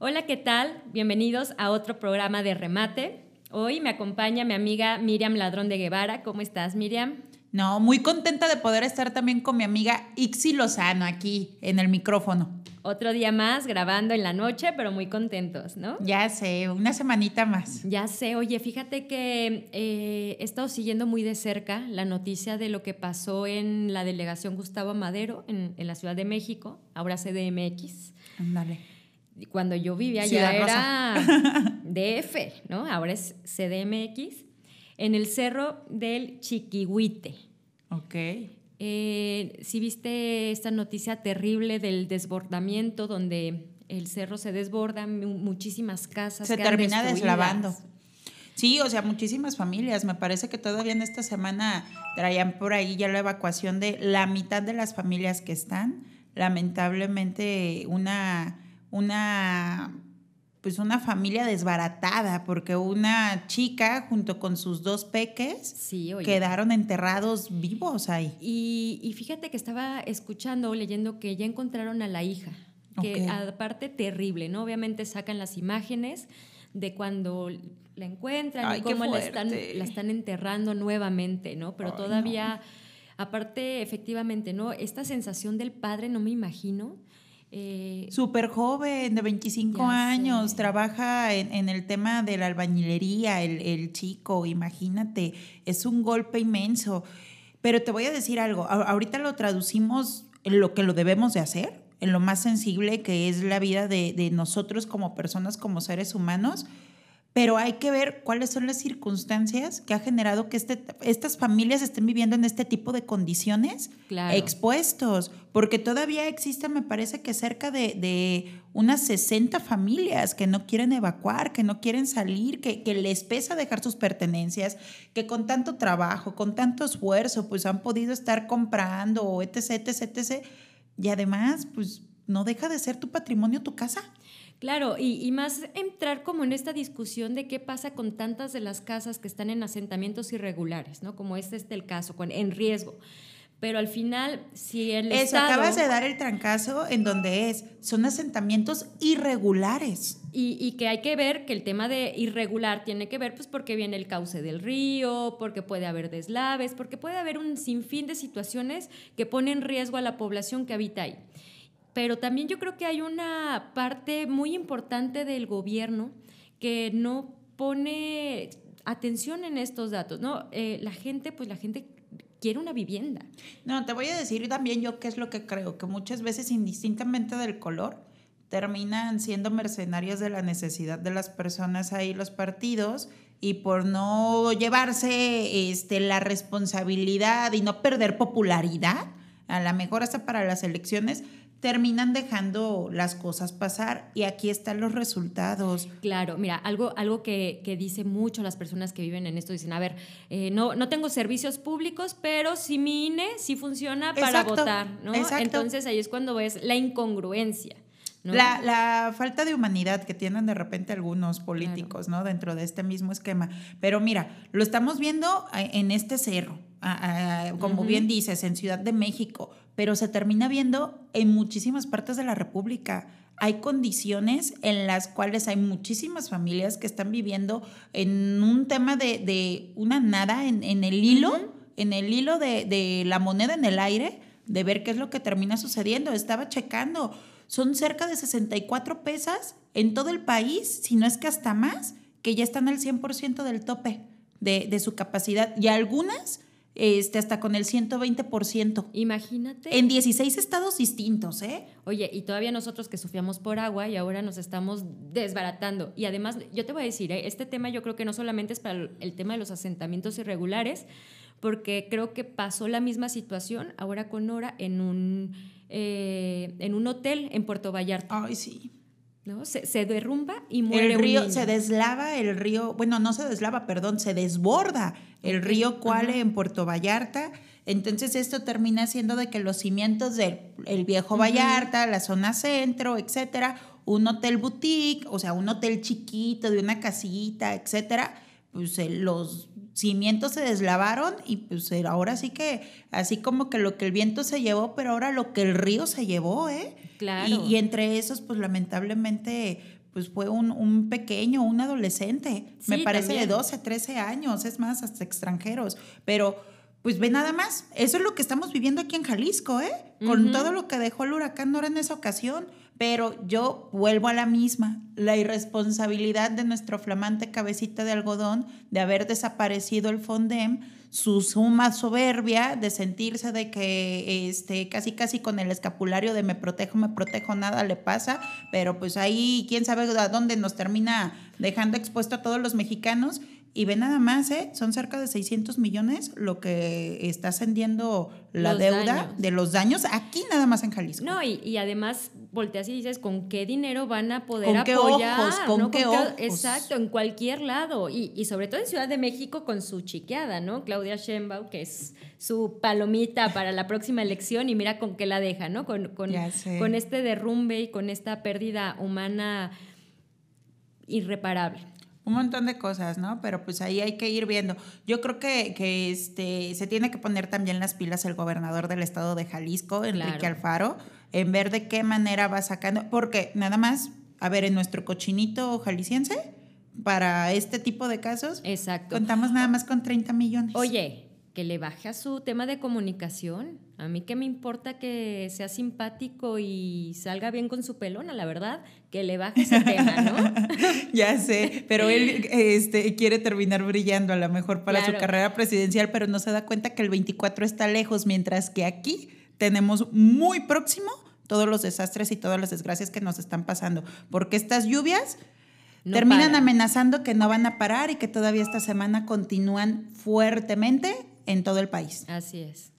Hola, ¿qué tal? Bienvenidos a otro programa de remate. Hoy me acompaña mi amiga Miriam Ladrón de Guevara. ¿Cómo estás, Miriam? No, muy contenta de poder estar también con mi amiga Ixi Lozano aquí en el micrófono. Otro día más grabando en la noche, pero muy contentos, ¿no? Ya sé, una semanita más. Ya sé, oye, fíjate que eh, he estado siguiendo muy de cerca la noticia de lo que pasó en la delegación Gustavo Madero en, en la Ciudad de México, ahora CDMX. Ándale. Cuando yo vivía ya era DF, ¿no? Ahora es CDMX, en el cerro del Chiquihuite. Ok. Eh, si viste esta noticia terrible del desbordamiento donde el cerro se desborda, muchísimas casas. Se termina deslavando. Sí, o sea, muchísimas familias. Me parece que todavía en esta semana traían por ahí ya la evacuación de la mitad de las familias que están. Lamentablemente, una, una pues una familia desbaratada, porque una chica junto con sus dos peques quedaron enterrados vivos ahí. Y, fíjate que estaba escuchando o leyendo que ya encontraron a la hija, que aparte terrible, ¿no? Obviamente sacan las imágenes de cuando la encuentran y cómo la están, la están enterrando nuevamente, ¿no? Pero todavía, aparte, efectivamente, ¿no? Esta sensación del padre, no me imagino eh, Súper joven, de 25 años, trabaja en, el tema de la albañilería, el, chico, imagínate, es un golpe inmenso. Pero te voy a decir algo, ahorita lo traducimos en lo que lo debemos de hacer, en lo más sensible que es la vida de, de nosotros como personas, como seres humanos pero hay que ver cuáles son las circunstancias que ha generado que este, estas familias estén viviendo en este tipo de condiciones expuestos, porque todavía existe, me parece que cerca de, unas 60 familias que no quieren evacuar, que no quieren salir, que, que, les pesa dejar sus pertenencias, que con tanto trabajo, con tanto esfuerzo, pues han podido estar comprando, etc., etc., etc., y además, pues no deja de ser tu patrimonio tu casa. Claro, y, más entrar como en esta discusión de qué pasa con tantas de las casas que están en asentamientos irregulares, ¿no? Como este es el caso, con, en riesgo. Pero al final, si el Eso, acabas de dar el trancazo en donde es, son asentamientos irregulares. Y, y, que hay que ver que el tema de irregular tiene que ver pues porque viene el cauce del río, porque puede haber deslaves, porque puede haber un sinfín de situaciones que ponen en riesgo a la población que habita ahí pero también yo creo que hay una parte muy importante del gobierno que no pone atención en estos datos, ¿no? Eh, la gente, pues la gente quiere una vivienda. No, te voy a decir también yo qué es lo que creo, que muchas veces indistintamente del color, terminan siendo mercenarios de la necesidad de las personas ahí, los partidos, y por no llevarse este, la responsabilidad y no perder popularidad, a lo mejor hasta para las elecciones, terminan dejando las cosas pasar y aquí están los resultados. Claro, mira, algo, algo que, que dice mucho las personas que viven en esto, dicen, a ver, eh, no, no tengo servicios públicos, pero si mi INE sí funciona para votar, ¿no? Entonces ahí es cuando ves la incongruencia. La, la, falta de humanidad que tienen de repente algunos políticos, ¿no? Dentro de este mismo esquema. Pero mira, lo estamos viendo eh, en este cerro, como bien dices, en Ciudad de México, pero se termina viendo en muchísimas partes de la República. Hay condiciones en las cuales hay muchísimas familias que están viviendo en un tema de, una nada en, el hilo, en el hilo de, de la moneda en el aire, de ver qué es lo que termina sucediendo. Estaba checando, son cerca de 64 pesas en todo el país, si no es que hasta más, que ya están al 100% del tope de, de su capacidad. Y algunas este, hasta con el 120%. Imagínate. En 16 estados distintos, ¿eh? Oye, y todavía nosotros que sufríamos por agua y ahora nos estamos desbaratando. Y además, yo te voy a decir, ¿eh? este tema yo creo que no solamente es para el tema de los asentamientos irregulares, porque creo que pasó la misma situación ahora con Nora en un, eh, en un hotel en Puerto Vallarta. Ay, sí. ¿no? Se, derrumba y muere el río, Se deslava el río, bueno, no se deslava, perdón, se desborda el río Cuale en Puerto Vallarta. Entonces esto termina siendo de que los cimientos del el viejo Vallarta, la zona centro, etcétera, un hotel boutique, o sea, un hotel chiquito de una casita, etcétera, pues los cimientos se deslavaron y pues ahora sí que, así como que lo que el viento se llevó, pero ahora lo que el río se llevó, ¿eh? Claro. Y, entre esos, pues lamentablemente, pues fue un, pequeño, un adolescente, me parece de 12, 13 años, es más, hasta extranjeros, pero pues ve nada más, eso es lo que estamos viviendo aquí en Jalisco, ¿eh? Con todo lo que dejó el huracán Nora en esa ocasión, pero yo vuelvo a la misma, la irresponsabilidad de nuestro flamante cabecita de algodón de haber desaparecido el Fondem, su suma soberbia de sentirse de que este, casi casi con el escapulario de me protejo, me protejo, nada le pasa, pero pues ahí quién sabe a dónde nos termina dejando expuesto a todos los mexicanos y ve nada más, ¿eh? son cerca de 600 millones lo que está ascendiendo la deuda de los daños aquí nada más en Jalisco. No, y, además volteas y dices, ¿con qué dinero van a poder ¿Con apoyar? Ojos, ¿Con, qué, ojos? Exacto, en cualquier lado. Y, y, sobre todo en Ciudad de México con su chiqueada, ¿no? Claudia Sheinbaum, que es su palomita para la próxima elección y mira con qué la deja, ¿no? Con, con, con este derrumbe y con esta pérdida humana irreparable un montón de cosas, ¿no? Pero pues ahí hay que ir viendo. Yo creo que, que este, se tiene que poner también las pilas el gobernador del estado de Jalisco, Enrique Alfaro, en ver de qué manera va sacando, porque nada más, a ver, en nuestro cochinito jalisciense, para este tipo de casos, Exacto. contamos nada más con 30 millones. Oye, que le baje a su tema de comunicación. A mí que me importa que sea simpático y salga bien con su pelona, la verdad, que le baje ese tema, ¿no? ya sé, pero él este, quiere terminar brillando a lo mejor para su carrera presidencial, pero no se da cuenta que el 24 está lejos, mientras que aquí tenemos muy próximo todos los desastres y todas las desgracias que nos están pasando, porque estas lluvias... terminan amenazando que no van a parar y que todavía esta semana continúan fuertemente en todo el país. Así es.